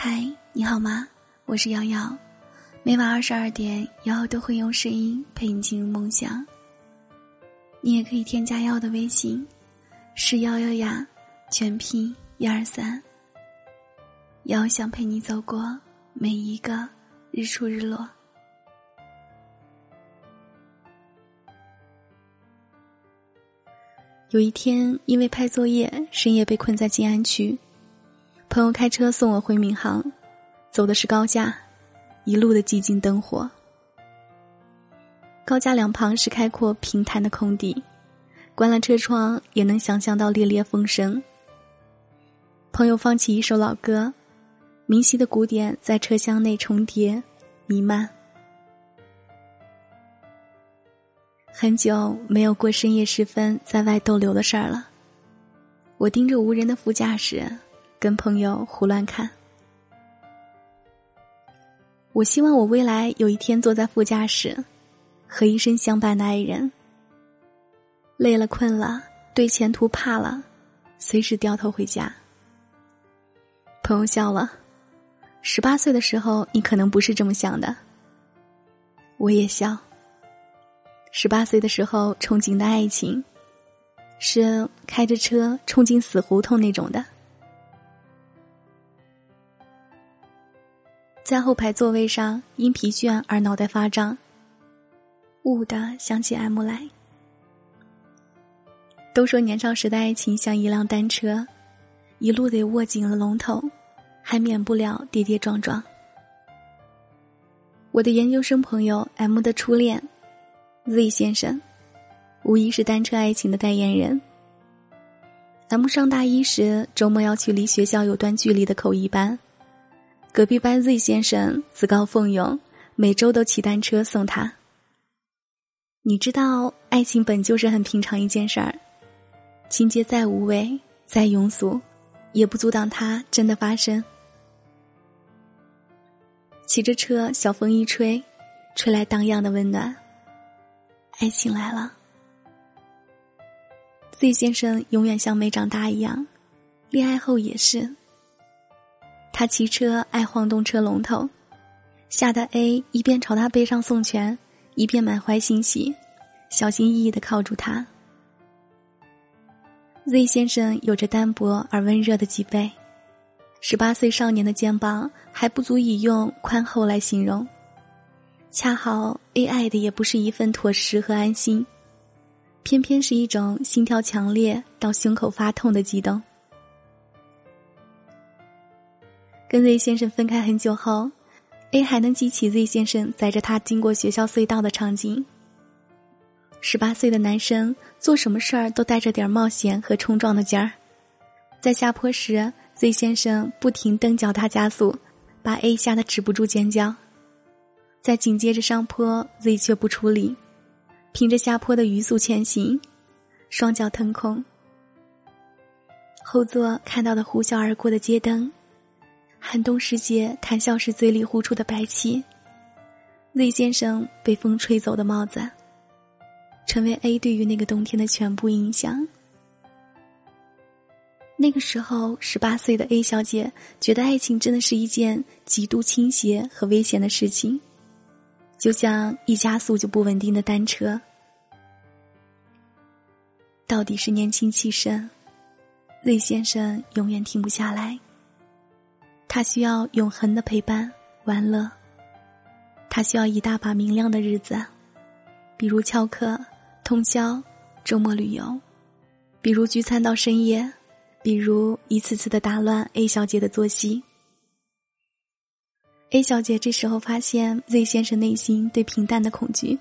嗨，你好吗？我是瑶瑶，每晚二十二点，瑶瑶都会用声音陪你进入梦乡。你也可以添加瑶瑶的微信，是瑶瑶呀，全拼一二三。瑶想陪你走过每一个日出日落。有一天，因为拍作业，深夜被困在静安区。朋友开车送我回民航，走的是高架，一路的寂静灯火。高架两旁是开阔平坦的空地，关了车窗也能想象到烈烈风声。朋友放起一首老歌，明晰的鼓点在车厢内重叠弥漫。很久没有过深夜时分在外逗留的事儿了，我盯着无人的副驾驶。跟朋友胡乱看，我希望我未来有一天坐在副驾驶，和一生相伴的爱人。累了困了，对前途怕了，随时掉头回家。朋友笑了，十八岁的时候你可能不是这么想的。我也笑，十八岁的时候憧憬的爱情，是开着车冲进死胡同那种的。在后排座位上，因疲倦而脑袋发胀。兀的想起 M 来。都说年少时的爱情像一辆单车，一路得握紧了龙头，还免不了跌跌撞撞。我的研究生朋友 M 的初恋 Z 先生，无疑是单车爱情的代言人。M 上大一时，周末要去离学校有段距离的口译班。隔壁班 Z 先生自告奋勇，每周都骑单车送他。你知道，爱情本就是很平常一件事儿，情节再无味、再庸俗，也不阻挡它真的发生。骑着车，小风一吹，吹来荡漾的温暖，爱情来了。Z 先生永远像没长大一样，恋爱后也是。他骑车爱晃动车龙头，吓得 A 一边朝他背上送拳，一边满怀欣喜，小心翼翼的靠住他。Z 先生有着单薄而温热的脊背，十八岁少年的肩膀还不足以用宽厚来形容，恰好 A 爱的也不是一份妥实和安心，偏偏是一种心跳强烈到胸口发痛的激动。跟 Z 先生分开很久后，A 还能记起 Z 先生载着他经过学校隧道的场景。十八岁的男生做什么事儿都带着点冒险和冲撞的劲儿。在下坡时，Z 先生不停蹬脚踏加速，把 A 吓得止不住尖叫。在紧接着上坡，Z 却不出力，凭着下坡的匀速前行，双脚腾空。后座看到的呼啸而过的街灯。寒冬时节，谈笑时嘴里呼出的白气，Z 先生被风吹走的帽子，成为 A 对于那个冬天的全部印象。那个时候，十八岁的 A 小姐觉得爱情真的是一件极度倾斜和危险的事情，就像一加速就不稳定的单车。到底是年轻气盛，Z 先生永远停不下来。他需要永恒的陪伴、玩乐，他需要一大把明亮的日子，比如翘课、通宵、周末旅游，比如聚餐到深夜，比如一次次的打乱 A 小姐的作息。A 小姐这时候发现 Z 先生内心对平淡的恐惧，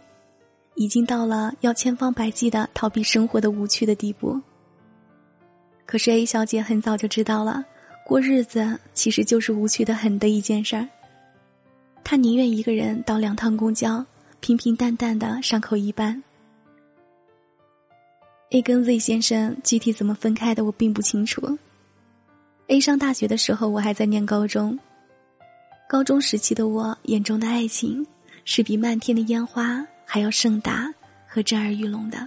已经到了要千方百计的逃避生活的无趣的地步。可是 A 小姐很早就知道了。过日子其实就是无趣的很的一件事儿。他宁愿一个人倒两趟公交，平平淡淡的上口一班。A 跟 Z 先生具体怎么分开的，我并不清楚。A 上大学的时候，我还在念高中。高中时期的我眼中的爱情，是比漫天的烟花还要盛大和震耳欲聋的。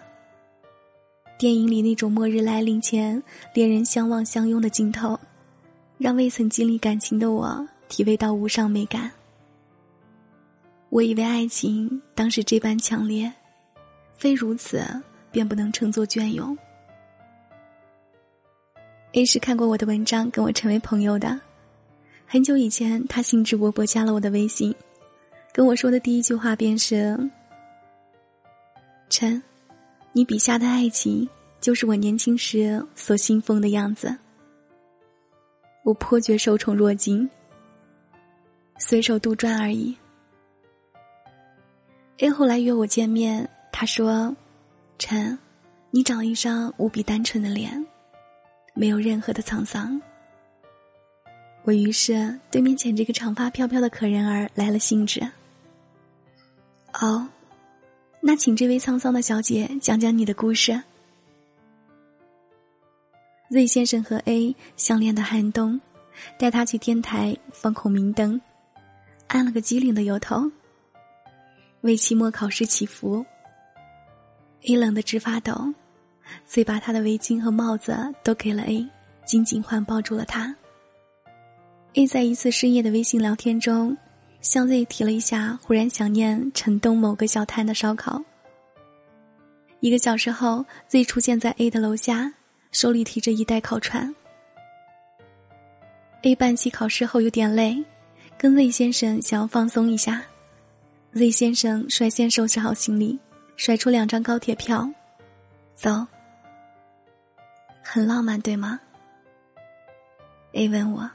电影里那种末日来临前，恋人相望相拥的镜头。让未曾经历感情的我体味到无上美感。我以为爱情当时这般强烈，非如此便不能称作隽永。A 是看过我的文章，跟我成为朋友的。很久以前，他兴致勃勃加了我的微信，跟我说的第一句话便是：“陈，你笔下的爱情就是我年轻时所信奉的样子。”我颇觉受宠若惊，随手杜撰而已。A 后来约我见面，他说：“陈，你长了一张无比单纯的脸。”没有任何的沧桑。我于是对面前这个长发飘飘的可人儿来了兴致。哦，那请这位沧桑的小姐讲讲你的故事。Z 先生和 A 相恋的寒冬，带他去天台放孔明灯，按了个机灵的由头。为期末考试祈福，A 冷得直发抖。遂把他的围巾和帽子都给了 A，紧紧环抱住了他。A 在一次深夜的微信聊天中，向 Z 提了一下忽然想念城东某个小摊的烧烤。一个小时后，Z 出现在 A 的楼下，手里提着一袋烤串。A 办起考试后有点累，跟 Z 先生想要放松一下。Z 先生率先收拾好行李，甩出两张高铁票，走。很浪漫，对吗？A 问我，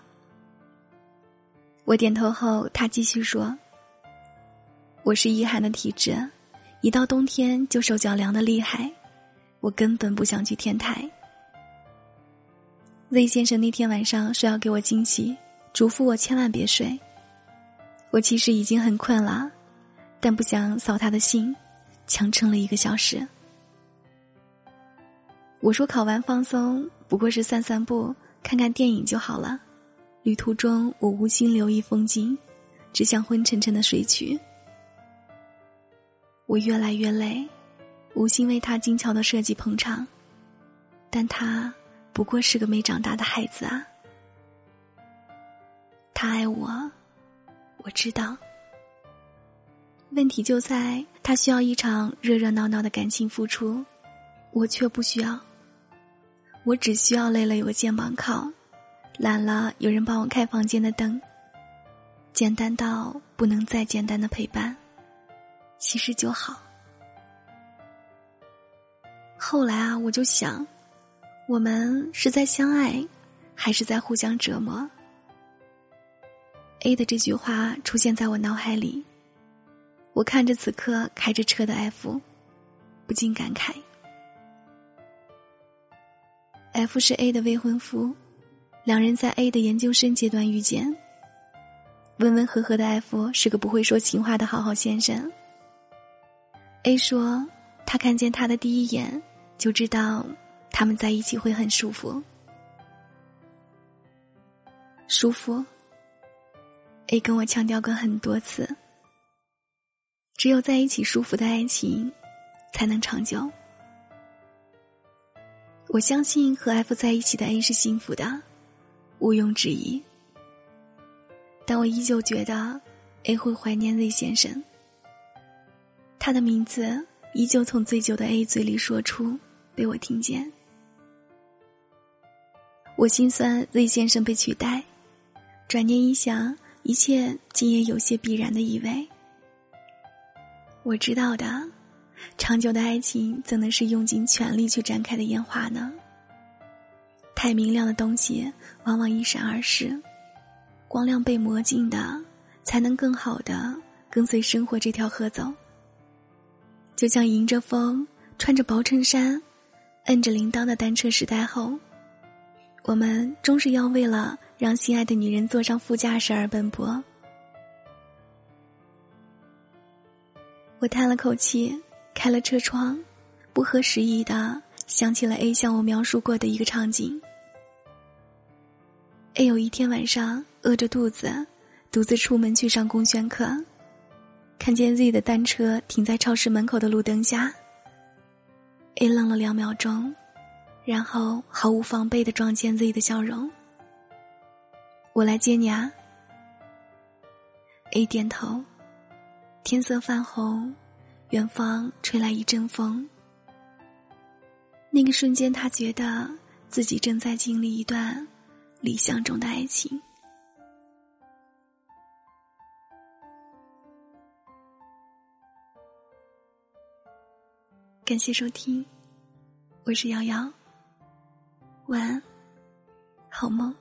我点头后，他继续说：“我是易寒的体质，一到冬天就手脚凉的厉害，我根本不想去天台。”Z 先生那天晚上说要给我惊喜，嘱咐我千万别睡。我其实已经很困了，但不想扫他的兴，强撑了一个小时。我说考完放松不过是散散步、看看电影就好了。旅途中我无心留意风景，只想昏沉沉的睡去。我越来越累，无心为他精巧的设计捧场，但他不过是个没长大的孩子啊。他爱我，我知道。问题就在他需要一场热热闹闹的感情付出，我却不需要。我只需要累了有个肩膀靠，懒了有人帮我开房间的灯。简单到不能再简单的陪伴，其实就好。后来啊，我就想，我们是在相爱，还是在互相折磨？A 的这句话出现在我脑海里，我看着此刻开着车的 F，不禁感慨。F 是 A 的未婚夫，两人在 A 的研究生阶段遇见。温温和和的 F 是个不会说情话的好好先生。A 说，他看见他的第一眼就知道他们在一起会很舒服。舒服。A 跟我强调过很多次，只有在一起舒服的爱情，才能长久。我相信和 F 在一起的 A 是幸福的，毋庸置疑。但我依旧觉得 A 会怀念 Z 先生。他的名字依旧从醉酒的 A 嘴里说出，被我听见。我心酸 Z 先生被取代，转念一想，一切竟也有些必然的意味。我知道的。长久的爱情怎能是用尽全力去展开的烟花呢？太明亮的东西往往一闪而逝，光亮被磨尽的，才能更好的跟随生活这条河走。就像迎着风，穿着薄衬衫，摁着铃铛的单车时代后，我们终是要为了让心爱的女人坐上副驾驶而奔波。我叹了口气。开了车窗，不合时宜的想起了 A 向我描述过的一个场景。A 有一天晚上饿着肚子，独自出门去上公宣课，看见 Z 的单车停在超市门口的路灯下。A 愣了两秒钟，然后毫无防备的撞见 Z 的笑容。我来接你啊 A 点头。天色泛红，远方吹来一阵风。那个瞬间，他觉得自己正在经历一段理想中的爱情。感谢收听，我是瑶瑶，晚安，好梦。